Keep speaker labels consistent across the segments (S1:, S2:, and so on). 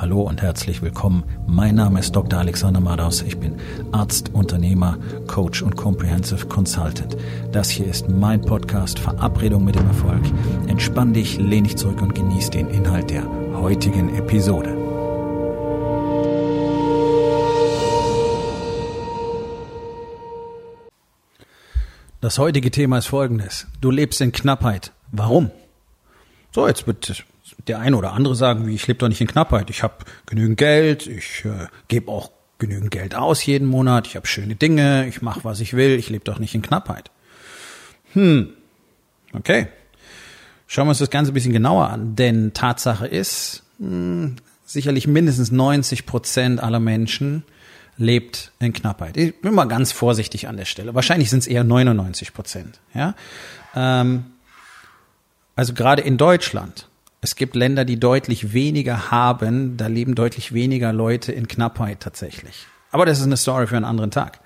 S1: Hallo und herzlich willkommen. Mein Name ist Dr. Alexander Madaus. Ich bin Arzt, Unternehmer, Coach und Comprehensive Consultant. Das hier ist mein Podcast Verabredung mit dem Erfolg. Entspann dich, lehn dich zurück und genieß den Inhalt der heutigen Episode. Das heutige Thema ist folgendes. Du lebst in Knappheit. Warum? So, jetzt wird der eine oder andere sagen, wie ich lebe doch nicht in Knappheit. Ich habe genügend Geld, ich äh, gebe auch genügend Geld aus jeden Monat, ich habe schöne Dinge, ich mache, was ich will, ich lebe doch nicht in Knappheit. Hm, okay. Schauen wir uns das Ganze ein bisschen genauer an, denn Tatsache ist, mh, hm, sicherlich mindestens 90 Prozent aller Menschen lebt in Knappheit. Ich bin mal ganz vorsichtig an der Stelle. Wahrscheinlich sind es eher 99 Prozent. Ja? Ähm, also gerade in Deutschland es gibt Länder, die deutlich weniger haben, da leben deutlich weniger Leute in Knappheit tatsächlich. Aber das ist eine Story für einen anderen Tag.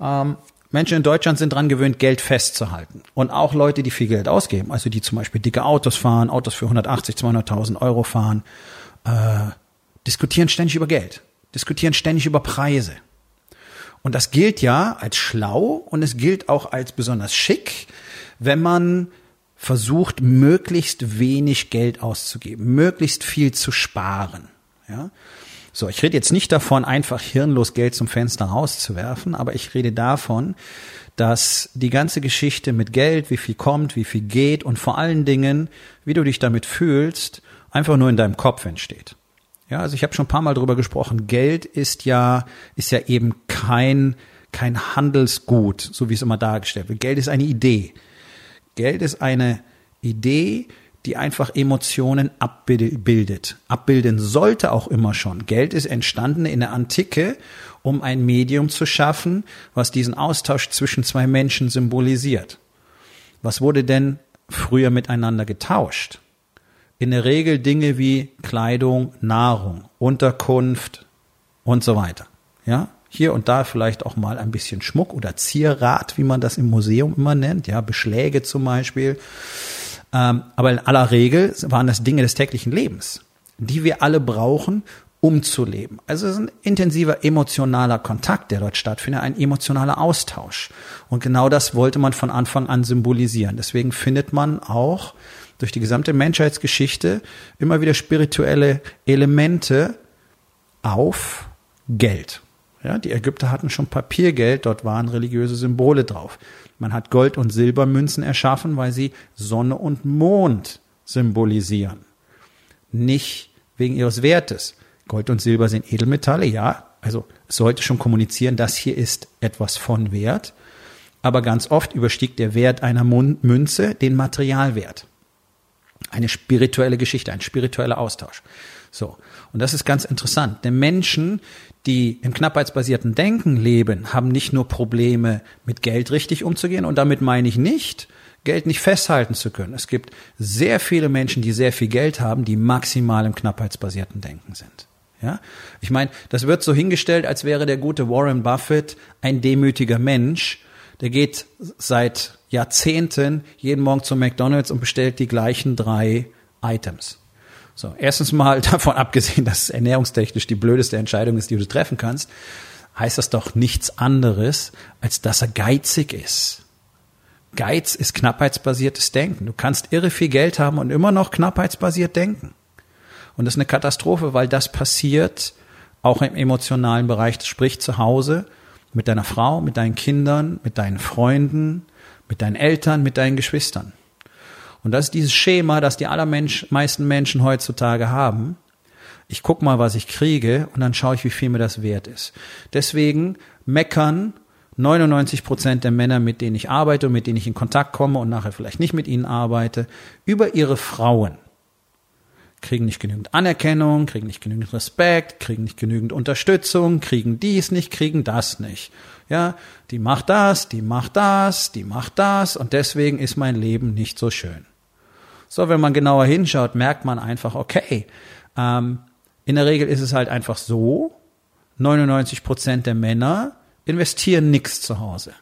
S1: Ähm, Menschen in Deutschland sind dran gewöhnt, Geld festzuhalten. Und auch Leute, die viel Geld ausgeben, also die zum Beispiel dicke Autos fahren, Autos für 180, 200.000 Euro fahren, äh, diskutieren ständig über Geld, diskutieren ständig über Preise. Und das gilt ja als schlau und es gilt auch als besonders schick, wenn man versucht, möglichst wenig Geld auszugeben, möglichst viel zu sparen. Ja? So, ich rede jetzt nicht davon, einfach hirnlos Geld zum Fenster rauszuwerfen, aber ich rede davon, dass die ganze Geschichte mit Geld, wie viel kommt, wie viel geht und vor allen Dingen, wie du dich damit fühlst, einfach nur in deinem Kopf entsteht. Ja, also ich habe schon ein paar Mal drüber gesprochen. Geld ist ja ist ja eben kein kein Handelsgut, so wie es immer dargestellt wird. Geld ist eine Idee. Geld ist eine Idee, die einfach Emotionen abbildet. Abbilden sollte auch immer schon. Geld ist entstanden in der Antike, um ein Medium zu schaffen, was diesen Austausch zwischen zwei Menschen symbolisiert. Was wurde denn früher miteinander getauscht? In der Regel Dinge wie Kleidung, Nahrung, Unterkunft und so weiter. Ja? Hier und da vielleicht auch mal ein bisschen Schmuck oder Zierrat, wie man das im Museum immer nennt, ja, Beschläge zum Beispiel. Ähm, aber in aller Regel waren das Dinge des täglichen Lebens, die wir alle brauchen, um zu leben. Also es ist ein intensiver emotionaler Kontakt, der dort stattfindet, ein emotionaler Austausch. Und genau das wollte man von Anfang an symbolisieren. Deswegen findet man auch durch die gesamte Menschheitsgeschichte immer wieder spirituelle Elemente auf Geld. Ja, die Ägypter hatten schon Papiergeld, dort waren religiöse Symbole drauf. Man hat Gold- und Silbermünzen erschaffen, weil sie Sonne und Mond symbolisieren. Nicht wegen ihres Wertes. Gold und Silber sind Edelmetalle, ja. Also sollte schon kommunizieren, das hier ist etwas von Wert. Aber ganz oft überstiegt der Wert einer Münze den Materialwert. Eine spirituelle Geschichte, ein spiritueller Austausch. So. Und das ist ganz interessant. Denn Menschen, die im knappheitsbasierten Denken leben, haben nicht nur Probleme, mit Geld richtig umzugehen. Und damit meine ich nicht, Geld nicht festhalten zu können. Es gibt sehr viele Menschen, die sehr viel Geld haben, die maximal im knappheitsbasierten Denken sind. Ja? Ich meine, das wird so hingestellt, als wäre der gute Warren Buffett ein demütiger Mensch. Der geht seit Jahrzehnten jeden Morgen zum McDonald's und bestellt die gleichen drei Items. So, erstens mal davon abgesehen, dass es ernährungstechnisch die blödeste Entscheidung ist, die du treffen kannst, heißt das doch nichts anderes, als dass er geizig ist. Geiz ist knappheitsbasiertes Denken. Du kannst irre viel Geld haben und immer noch knappheitsbasiert denken. Und das ist eine Katastrophe, weil das passiert auch im emotionalen Bereich, sprich zu Hause, mit deiner Frau, mit deinen Kindern, mit deinen Freunden, mit deinen Eltern, mit deinen Geschwistern. Und das ist dieses Schema, das die allermeisten Menschen heutzutage haben. Ich guck mal, was ich kriege und dann schaue ich, wie viel mir das wert ist. Deswegen meckern 99 Prozent der Männer, mit denen ich arbeite und mit denen ich in Kontakt komme und nachher vielleicht nicht mit ihnen arbeite, über ihre Frauen. Kriegen nicht genügend Anerkennung, kriegen nicht genügend Respekt, kriegen nicht genügend Unterstützung, kriegen dies nicht, kriegen das nicht. Ja, die macht das, die macht das, die macht das und deswegen ist mein Leben nicht so schön. So, wenn man genauer hinschaut, merkt man einfach, okay, ähm, in der Regel ist es halt einfach so, 99 Prozent der Männer investieren nichts zu Hause.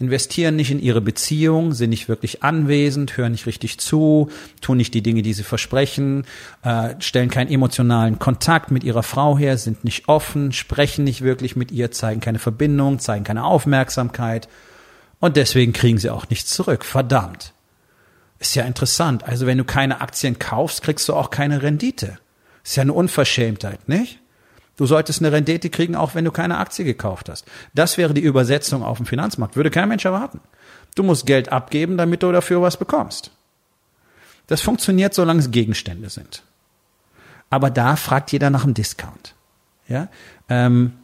S1: Investieren nicht in ihre Beziehung, sind nicht wirklich anwesend, hören nicht richtig zu, tun nicht die Dinge, die sie versprechen, äh, stellen keinen emotionalen Kontakt mit ihrer Frau her, sind nicht offen, sprechen nicht wirklich mit ihr, zeigen keine Verbindung, zeigen keine Aufmerksamkeit und deswegen kriegen sie auch nichts zurück. Verdammt. Ist ja interessant. Also wenn du keine Aktien kaufst, kriegst du auch keine Rendite. Ist ja eine Unverschämtheit, nicht? Du solltest eine Rendite kriegen, auch wenn du keine Aktie gekauft hast. Das wäre die Übersetzung auf dem Finanzmarkt. Würde kein Mensch erwarten. Du musst Geld abgeben, damit du dafür was bekommst. Das funktioniert, solange es Gegenstände sind. Aber da fragt jeder nach einem Discount. Ja, ähm,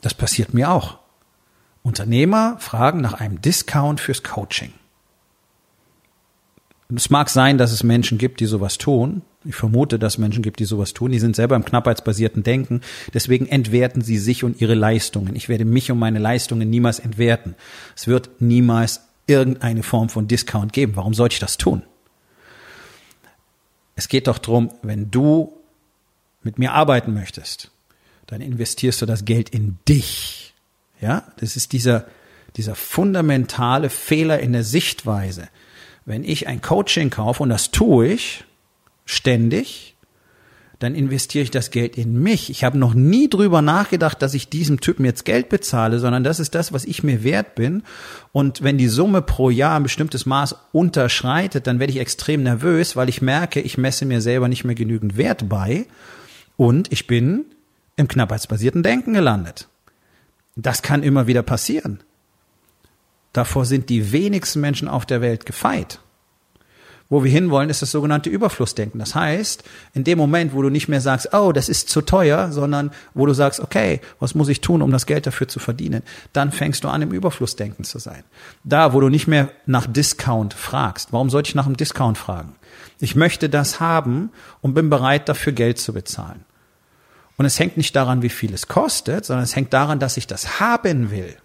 S1: das passiert mir auch. Unternehmer fragen nach einem Discount fürs Coaching. Es mag sein, dass es Menschen gibt, die sowas tun. Ich vermute, dass Menschen gibt, die sowas tun. Die sind selber im knappheitsbasierten Denken. Deswegen entwerten sie sich und ihre Leistungen. Ich werde mich und meine Leistungen niemals entwerten. Es wird niemals irgendeine Form von Discount geben. Warum sollte ich das tun? Es geht doch drum, wenn du mit mir arbeiten möchtest, dann investierst du das Geld in dich. Ja, das ist dieser, dieser fundamentale Fehler in der Sichtweise wenn ich ein Coaching kaufe, und das tue ich ständig, dann investiere ich das Geld in mich. Ich habe noch nie drüber nachgedacht, dass ich diesem Typen jetzt Geld bezahle, sondern das ist das, was ich mir wert bin. Und wenn die Summe pro Jahr ein bestimmtes Maß unterschreitet, dann werde ich extrem nervös, weil ich merke, ich messe mir selber nicht mehr genügend Wert bei und ich bin im knappheitsbasierten Denken gelandet. Das kann immer wieder passieren. Davor sind die wenigsten Menschen auf der Welt gefeit. Wo wir hinwollen, ist das sogenannte Überflussdenken. Das heißt, in dem Moment, wo du nicht mehr sagst, oh, das ist zu teuer, sondern wo du sagst, okay, was muss ich tun, um das Geld dafür zu verdienen, dann fängst du an, im Überflussdenken zu sein. Da, wo du nicht mehr nach Discount fragst. Warum sollte ich nach einem Discount fragen? Ich möchte das haben und bin bereit, dafür Geld zu bezahlen. Und es hängt nicht daran, wie viel es kostet, sondern es hängt daran, dass ich das haben will.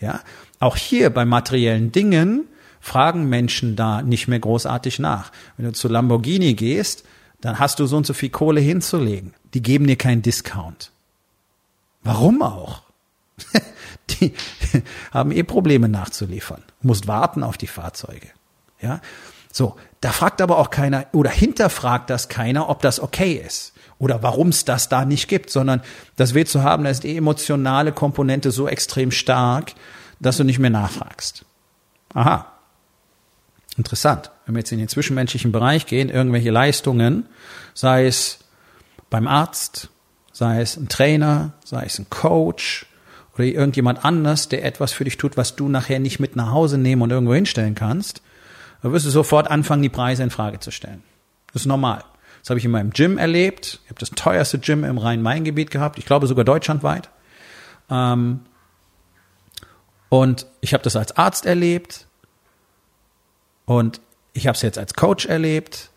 S1: Ja, auch hier bei materiellen Dingen fragen Menschen da nicht mehr großartig nach. Wenn du zu Lamborghini gehst, dann hast du so und so viel Kohle hinzulegen. Die geben dir keinen Discount. Warum auch? die haben eh Probleme nachzuliefern. Musst warten auf die Fahrzeuge. Ja, so. Da fragt aber auch keiner oder hinterfragt das keiner, ob das okay ist oder warum es das da nicht gibt, sondern das willst du haben, da ist die emotionale Komponente so extrem stark, dass du nicht mehr nachfragst. Aha. Interessant. Wenn wir jetzt in den zwischenmenschlichen Bereich gehen, irgendwelche Leistungen, sei es beim Arzt, sei es ein Trainer, sei es ein Coach oder irgendjemand anders, der etwas für dich tut, was du nachher nicht mit nach Hause nehmen und irgendwo hinstellen kannst, dann wirst du sofort anfangen, die Preise in Frage zu stellen. Das ist normal. Das habe ich in meinem Gym erlebt. Ich habe das teuerste Gym im Rhein-Main-Gebiet gehabt, ich glaube sogar deutschlandweit. Ähm, und ich habe das als Arzt erlebt und ich habe es jetzt als Coach erlebt,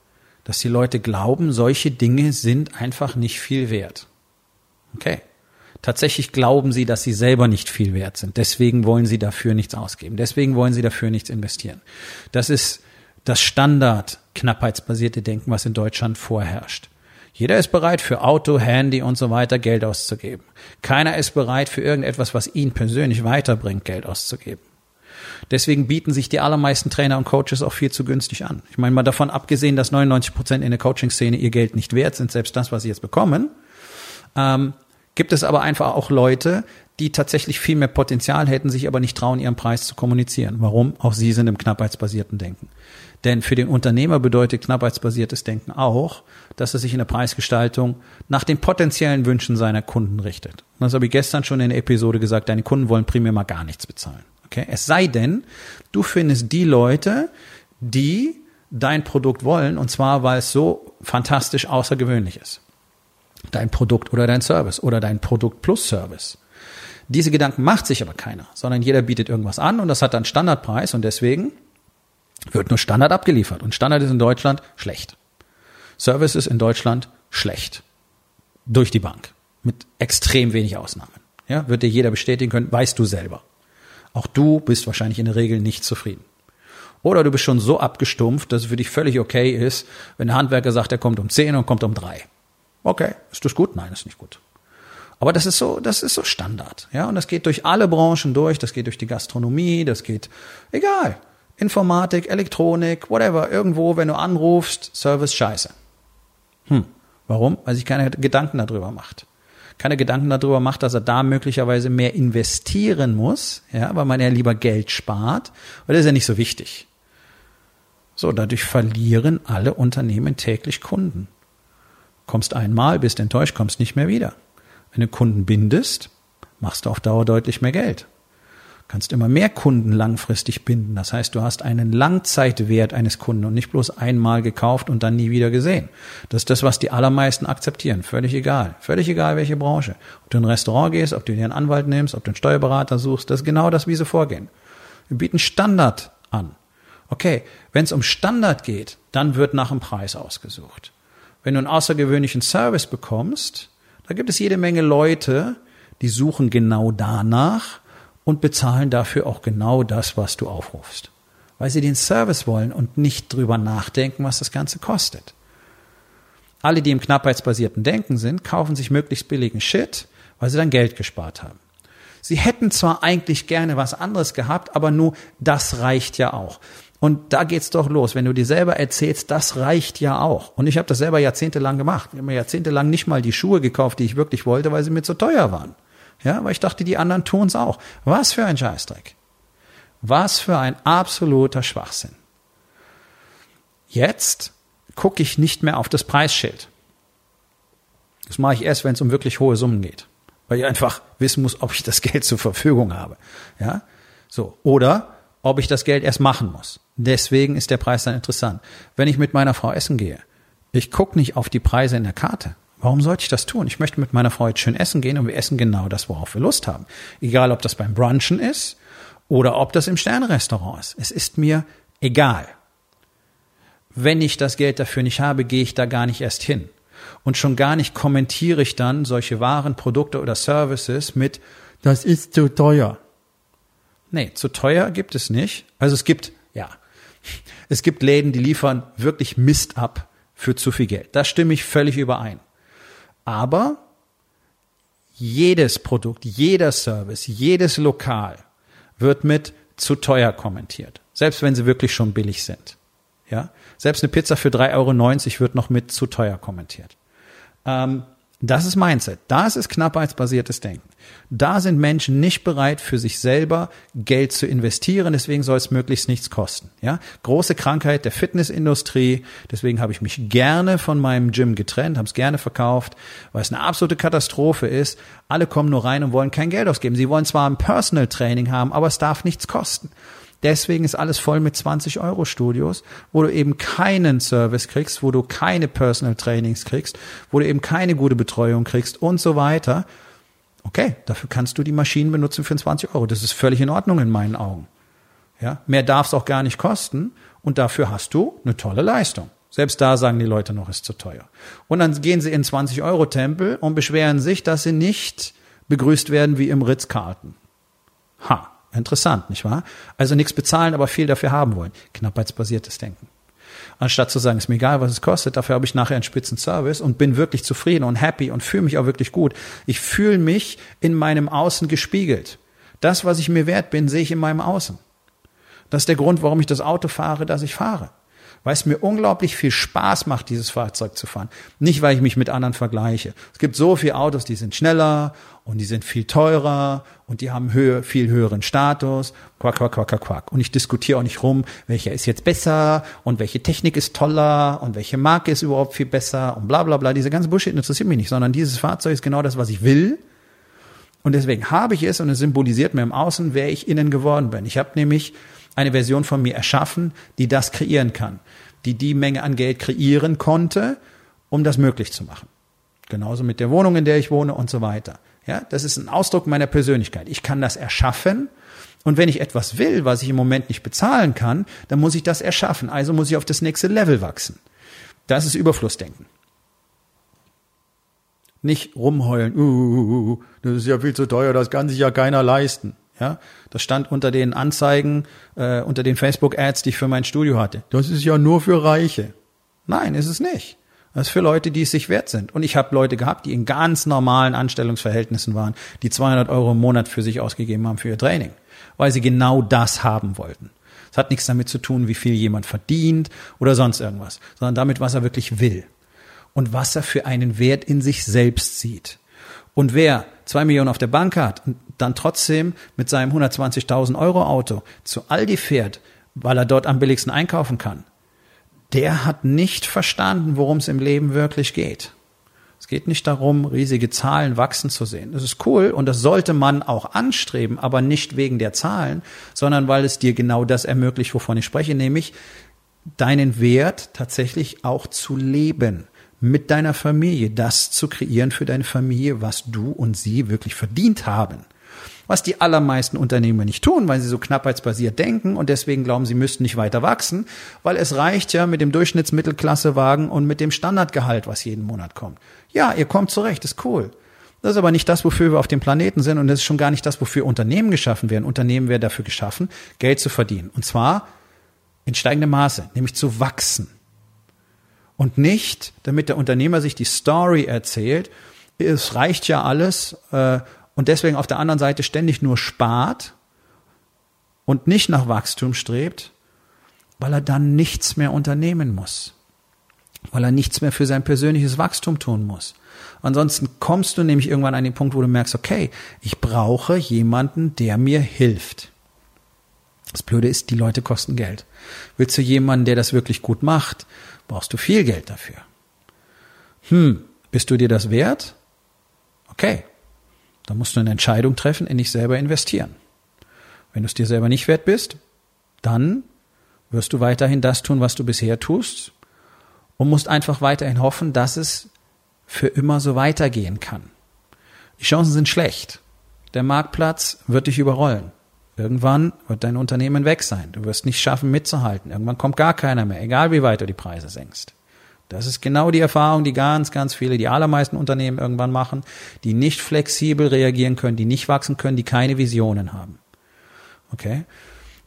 S1: dass die Leute glauben, solche Dinge sind einfach nicht viel wert. Okay. Tatsächlich glauben sie, dass sie selber nicht viel wert sind. Deswegen wollen sie dafür nichts ausgeben. Deswegen wollen sie dafür nichts investieren. Das ist das Standard knappheitsbasierte Denken, was in Deutschland vorherrscht. Jeder ist bereit, für Auto, Handy und so weiter Geld auszugeben. Keiner ist bereit, für irgendetwas, was ihn persönlich weiterbringt, Geld auszugeben. Deswegen bieten sich die allermeisten Trainer und Coaches auch viel zu günstig an. Ich meine mal davon abgesehen, dass 99 Prozent in der Coaching-Szene ihr Geld nicht wert sind, selbst das, was sie jetzt bekommen, ähm, gibt es aber einfach auch Leute, die tatsächlich viel mehr Potenzial hätten, sich aber nicht trauen, ihren Preis zu kommunizieren. Warum? Auch sie sind im knappheitsbasierten Denken. Denn für den Unternehmer bedeutet knappheitsbasiertes Denken auch, dass er sich in der Preisgestaltung nach den potenziellen Wünschen seiner Kunden richtet. Und das habe ich gestern schon in der Episode gesagt, deine Kunden wollen primär mal gar nichts bezahlen. Okay? Es sei denn, du findest die Leute, die dein Produkt wollen, und zwar, weil es so fantastisch außergewöhnlich ist. Dein Produkt oder dein Service oder dein Produkt plus Service. Diese Gedanken macht sich aber keiner, sondern jeder bietet irgendwas an und das hat dann Standardpreis und deswegen wird nur Standard abgeliefert. Und Standard ist in Deutschland schlecht. Service ist in Deutschland schlecht. Durch die Bank. Mit extrem wenig Ausnahmen. Ja, wird dir jeder bestätigen können, weißt du selber. Auch du bist wahrscheinlich in der Regel nicht zufrieden. Oder du bist schon so abgestumpft, dass es für dich völlig okay ist, wenn der Handwerker sagt, er kommt um 10 und kommt um 3. Okay, ist das gut? Nein, ist nicht gut. Aber das ist so, das ist so Standard, ja. Und das geht durch alle Branchen durch. Das geht durch die Gastronomie, das geht, egal. Informatik, Elektronik, whatever. Irgendwo, wenn du anrufst, Service scheiße. Hm. Warum? Weil sich keine Gedanken darüber macht. Keine Gedanken darüber macht, dass er da möglicherweise mehr investieren muss, ja, weil man ja lieber Geld spart. Weil das ist ja nicht so wichtig. So, dadurch verlieren alle Unternehmen täglich Kunden. Kommst einmal, bist enttäuscht, kommst nicht mehr wieder. Wenn du Kunden bindest, machst du auf Dauer deutlich mehr Geld. Kannst immer mehr Kunden langfristig binden. Das heißt, du hast einen Langzeitwert eines Kunden und nicht bloß einmal gekauft und dann nie wieder gesehen. Das ist das, was die allermeisten akzeptieren. Völlig egal. Völlig egal, welche Branche. Ob du in ein Restaurant gehst, ob du dir einen Anwalt nimmst, ob du einen Steuerberater suchst, das ist genau das, wie sie vorgehen. Wir bieten Standard an. Okay, wenn es um Standard geht, dann wird nach dem Preis ausgesucht. Wenn du einen außergewöhnlichen Service bekommst, da gibt es jede Menge Leute, die suchen genau danach und bezahlen dafür auch genau das, was du aufrufst. Weil sie den Service wollen und nicht drüber nachdenken, was das Ganze kostet. Alle, die im knappheitsbasierten Denken sind, kaufen sich möglichst billigen Shit, weil sie dann Geld gespart haben. Sie hätten zwar eigentlich gerne was anderes gehabt, aber nur das reicht ja auch. Und da geht's doch los, wenn du dir selber erzählst, das reicht ja auch. Und ich habe das selber jahrzehntelang gemacht. Ich habe mir jahrzehntelang nicht mal die Schuhe gekauft, die ich wirklich wollte, weil sie mir zu teuer waren. Ja, weil ich dachte, die anderen tun's auch. Was für ein Scheißdreck. Was für ein absoluter Schwachsinn. Jetzt gucke ich nicht mehr auf das Preisschild. Das mache ich erst, wenn es um wirklich hohe Summen geht. Weil ich einfach wissen muss, ob ich das Geld zur Verfügung habe. Ja, so. Oder ob ich das Geld erst machen muss. Deswegen ist der Preis dann interessant. Wenn ich mit meiner Frau essen gehe, ich gucke nicht auf die Preise in der Karte. Warum sollte ich das tun? Ich möchte mit meiner Frau jetzt schön essen gehen und wir essen genau das, worauf wir Lust haben. Egal, ob das beim Brunchen ist oder ob das im Sternrestaurant ist. Es ist mir egal. Wenn ich das Geld dafür nicht habe, gehe ich da gar nicht erst hin. Und schon gar nicht kommentiere ich dann solche Waren, Produkte oder Services mit, das ist zu teuer. Nee, zu teuer gibt es nicht. Also es gibt, ja, es gibt Läden, die liefern wirklich Mist ab für zu viel Geld. Da stimme ich völlig überein. Aber jedes Produkt, jeder Service, jedes Lokal wird mit zu teuer kommentiert. Selbst wenn sie wirklich schon billig sind. Ja? Selbst eine Pizza für 3,90 Euro wird noch mit zu teuer kommentiert. Ähm, das ist Mindset. Das ist knappheitsbasiertes Denken. Da sind Menschen nicht bereit, für sich selber Geld zu investieren. Deswegen soll es möglichst nichts kosten. Ja, große Krankheit der Fitnessindustrie. Deswegen habe ich mich gerne von meinem Gym getrennt, habe es gerne verkauft, weil es eine absolute Katastrophe ist. Alle kommen nur rein und wollen kein Geld ausgeben. Sie wollen zwar ein Personal Training haben, aber es darf nichts kosten. Deswegen ist alles voll mit 20 Euro Studios, wo du eben keinen Service kriegst, wo du keine Personal Trainings kriegst, wo du eben keine gute Betreuung kriegst und so weiter. Okay, dafür kannst du die Maschinen benutzen für 20 Euro. Das ist völlig in Ordnung in meinen Augen. Ja, mehr darf es auch gar nicht kosten und dafür hast du eine tolle Leistung. Selbst da sagen die Leute noch, ist zu teuer. Und dann gehen sie in 20 Euro Tempel und beschweren sich, dass sie nicht begrüßt werden wie im Ritz-Carlton. Ha. Interessant, nicht wahr? Also nichts bezahlen, aber viel dafür haben wollen. Knappheitsbasiertes Denken. Anstatt zu sagen, ist mir egal, was es kostet, dafür habe ich nachher einen spitzen Service und bin wirklich zufrieden und happy und fühle mich auch wirklich gut. Ich fühle mich in meinem Außen gespiegelt. Das, was ich mir wert bin, sehe ich in meinem Außen. Das ist der Grund, warum ich das Auto fahre, das ich fahre weil es mir unglaublich viel Spaß macht, dieses Fahrzeug zu fahren. Nicht, weil ich mich mit anderen vergleiche. Es gibt so viele Autos, die sind schneller und die sind viel teurer und die haben höher, viel höheren Status. Quack, quack, quack, quack, quack. Und ich diskutiere auch nicht rum, welcher ist jetzt besser und welche Technik ist toller und welche Marke ist überhaupt viel besser und bla bla bla. Diese ganze Bullshit interessiert mich nicht, sondern dieses Fahrzeug ist genau das, was ich will. Und deswegen habe ich es und es symbolisiert mir im Außen, wer ich innen geworden bin. Ich habe nämlich eine Version von mir erschaffen, die das kreieren kann, die die Menge an Geld kreieren konnte, um das möglich zu machen. Genauso mit der Wohnung, in der ich wohne und so weiter. Ja, das ist ein Ausdruck meiner Persönlichkeit. Ich kann das erschaffen. Und wenn ich etwas will, was ich im Moment nicht bezahlen kann, dann muss ich das erschaffen. Also muss ich auf das nächste Level wachsen. Das ist Überflussdenken. Nicht rumheulen, uh, uh, uh, uh das ist ja viel zu teuer, das kann sich ja keiner leisten. Ja, das stand unter den Anzeigen, äh, unter den Facebook-Ads, die ich für mein Studio hatte. Das ist ja nur für Reiche. Nein, ist es nicht. Das ist für Leute, die es sich wert sind. Und ich habe Leute gehabt, die in ganz normalen Anstellungsverhältnissen waren, die 200 Euro im Monat für sich ausgegeben haben für ihr Training, weil sie genau das haben wollten. Es hat nichts damit zu tun, wie viel jemand verdient oder sonst irgendwas, sondern damit, was er wirklich will und was er für einen Wert in sich selbst sieht. Und wer zwei Millionen auf der Bank hat und dann trotzdem mit seinem 120.000 Euro Auto zu Aldi fährt, weil er dort am billigsten einkaufen kann, der hat nicht verstanden, worum es im Leben wirklich geht. Es geht nicht darum, riesige Zahlen wachsen zu sehen. Das ist cool und das sollte man auch anstreben, aber nicht wegen der Zahlen, sondern weil es dir genau das ermöglicht, wovon ich spreche, nämlich deinen Wert tatsächlich auch zu leben mit deiner Familie, das zu kreieren für deine Familie, was du und sie wirklich verdient haben. Was die allermeisten Unternehmer nicht tun, weil sie so knappheitsbasiert denken und deswegen glauben, sie müssten nicht weiter wachsen, weil es reicht ja mit dem Durchschnittsmittelklassewagen und mit dem Standardgehalt, was jeden Monat kommt. Ja, ihr kommt zurecht, ist cool. Das ist aber nicht das, wofür wir auf dem Planeten sind und das ist schon gar nicht das, wofür Unternehmen geschaffen werden. Unternehmen werden dafür geschaffen, Geld zu verdienen. Und zwar in steigendem Maße, nämlich zu wachsen. Und nicht, damit der Unternehmer sich die Story erzählt, es reicht ja alles äh, und deswegen auf der anderen Seite ständig nur spart und nicht nach Wachstum strebt, weil er dann nichts mehr unternehmen muss, weil er nichts mehr für sein persönliches Wachstum tun muss. Ansonsten kommst du nämlich irgendwann an den Punkt, wo du merkst, okay, ich brauche jemanden, der mir hilft. Das Blöde ist, die Leute kosten Geld. Willst du jemanden, der das wirklich gut macht, brauchst du viel Geld dafür. Hm, bist du dir das wert? Okay, da musst du eine Entscheidung treffen, in dich selber investieren. Wenn du es dir selber nicht wert bist, dann wirst du weiterhin das tun, was du bisher tust und musst einfach weiterhin hoffen, dass es für immer so weitergehen kann. Die Chancen sind schlecht. Der Marktplatz wird dich überrollen. Irgendwann wird dein Unternehmen weg sein. Du wirst nicht schaffen, mitzuhalten. Irgendwann kommt gar keiner mehr, egal wie weit du die Preise senkst. Das ist genau die Erfahrung, die ganz, ganz viele, die allermeisten Unternehmen irgendwann machen, die nicht flexibel reagieren können, die nicht wachsen können, die keine Visionen haben. Okay?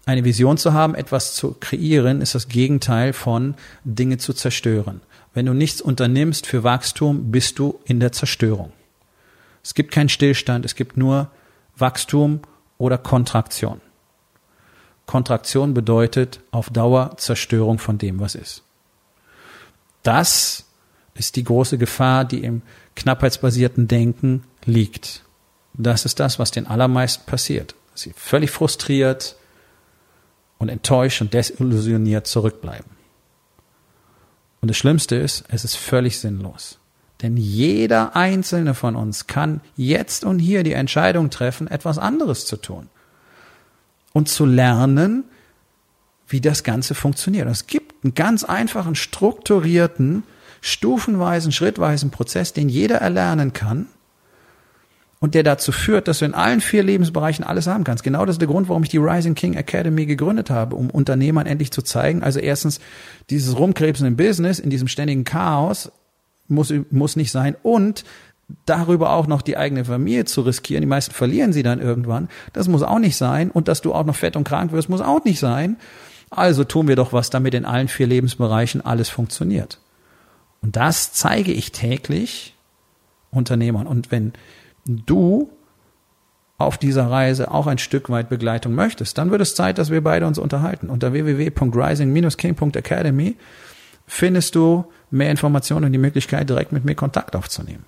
S1: Eine Vision zu haben, etwas zu kreieren, ist das Gegenteil von Dinge zu zerstören. Wenn du nichts unternimmst für Wachstum, bist du in der Zerstörung. Es gibt keinen Stillstand, es gibt nur Wachstum oder Kontraktion. Kontraktion bedeutet auf Dauer Zerstörung von dem, was ist. Das ist die große Gefahr, die im knappheitsbasierten Denken liegt. Das ist das, was den allermeisten passiert. Sie völlig frustriert und enttäuscht und desillusioniert zurückbleiben. Und das Schlimmste ist, es ist völlig sinnlos. Denn jeder einzelne von uns kann jetzt und hier die Entscheidung treffen, etwas anderes zu tun. Und zu lernen, wie das Ganze funktioniert. Es gibt einen ganz einfachen, strukturierten, stufenweisen, schrittweisen Prozess, den jeder erlernen kann und der dazu führt, dass du in allen vier Lebensbereichen alles haben kannst. Genau das ist der Grund, warum ich die Rising King Academy gegründet habe, um Unternehmern endlich zu zeigen, also erstens dieses Rumkrebsen im Business, in diesem ständigen Chaos muss, muss nicht sein und darüber auch noch die eigene Familie zu riskieren. Die meisten verlieren sie dann irgendwann. Das muss auch nicht sein. Und dass du auch noch fett und krank wirst, muss auch nicht sein. Also tun wir doch was, damit in allen vier Lebensbereichen alles funktioniert. Und das zeige ich täglich Unternehmern. Und wenn du auf dieser Reise auch ein Stück weit Begleitung möchtest, dann wird es Zeit, dass wir beide uns unterhalten. Unter www.rising-king.academy findest du mehr Informationen und die Möglichkeit, direkt mit mir Kontakt aufzunehmen.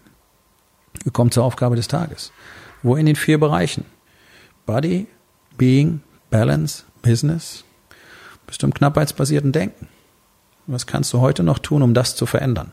S1: Wir kommen zur Aufgabe des Tages. Wo in den vier Bereichen? Body, Being, Balance, Business, bist du im knappheitsbasierten Denken. Was kannst du heute noch tun, um das zu verändern?